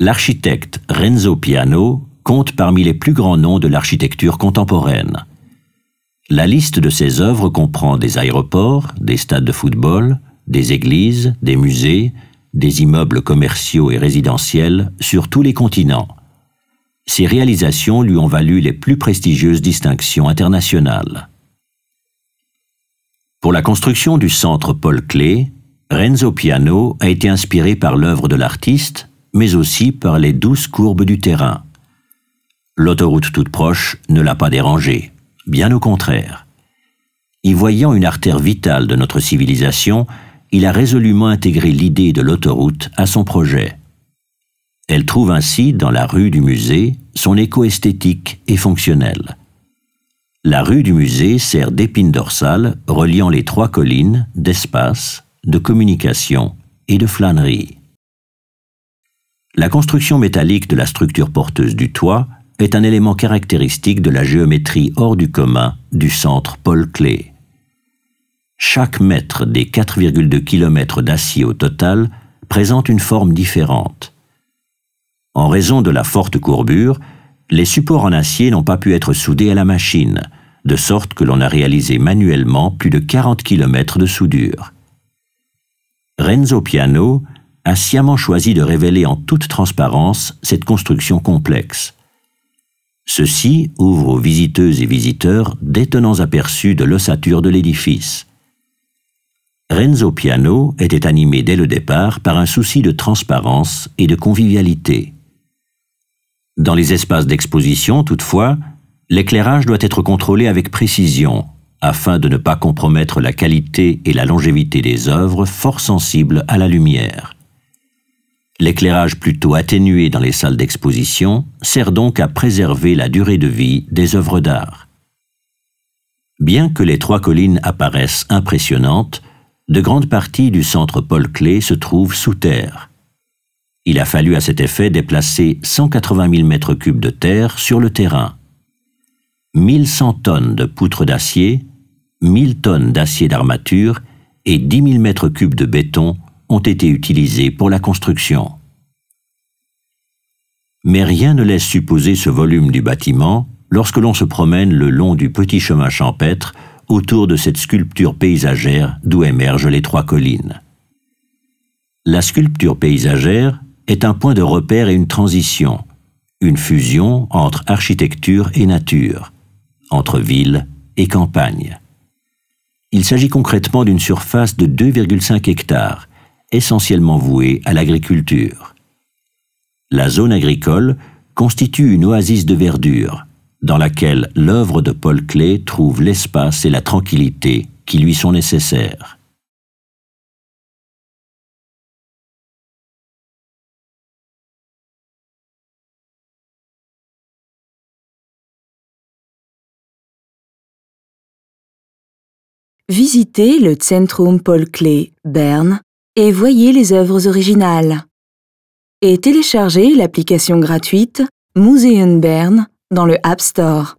l'architecte Renzo Piano compte parmi les plus grands noms de l'architecture contemporaine. La liste de ses œuvres comprend des aéroports, des stades de football, des églises, des musées, des immeubles commerciaux et résidentiels sur tous les continents. Ses réalisations lui ont valu les plus prestigieuses distinctions internationales. Pour la construction du centre Paul Klee, Renzo Piano a été inspiré par l'œuvre de l'artiste, mais aussi par les douces courbes du terrain. L'autoroute toute proche ne l'a pas dérangé, bien au contraire. Y voyant une artère vitale de notre civilisation, il a résolument intégré l'idée de l'autoroute à son projet. Elle trouve ainsi, dans la rue du musée, son écho esthétique et fonctionnel. La rue du musée sert d'épine dorsale reliant les trois collines d'espace, de communication et de flânerie. La construction métallique de la structure porteuse du toit est un élément caractéristique de la géométrie hors du commun du centre Paul Klee. Chaque mètre des 4,2 km d'acier au total présente une forme différente. En raison de la forte courbure, les supports en acier n'ont pas pu être soudés à la machine, de sorte que l'on a réalisé manuellement plus de 40 km de soudure. Renzo Piano a sciemment choisi de révéler en toute transparence cette construction complexe. Ceci ouvre aux visiteuses et visiteurs d'étonnants aperçus de l'ossature de l'édifice. Renzo Piano était animé dès le départ par un souci de transparence et de convivialité. Dans les espaces d'exposition, toutefois, l'éclairage doit être contrôlé avec précision afin de ne pas compromettre la qualité et la longévité des œuvres fort sensibles à la lumière. L'éclairage plutôt atténué dans les salles d'exposition sert donc à préserver la durée de vie des œuvres d'art. Bien que les trois collines apparaissent impressionnantes, de grandes parties du centre Paul Klee se trouvent sous terre. Il a fallu à cet effet déplacer 180 000 mètres cubes de terre sur le terrain. 1100 tonnes de poutres d'acier, 1000 tonnes d'acier d'armature et 10 000 mètres cubes de béton ont été utilisés pour la construction. Mais rien ne laisse supposer ce volume du bâtiment lorsque l'on se promène le long du petit chemin champêtre autour de cette sculpture paysagère d'où émergent les trois collines. La sculpture paysagère est un point de repère et une transition, une fusion entre architecture et nature, entre ville et campagne. Il s'agit concrètement d'une surface de 2,5 hectares, essentiellement vouée à l'agriculture. La zone agricole constitue une oasis de verdure, dans laquelle l'œuvre de Paul Klee trouve l'espace et la tranquillité qui lui sont nécessaires. Visitez le Centrum Paul Klee, Berne, et voyez les œuvres originales. Et téléchargez l'application gratuite Museum Bern dans le App Store.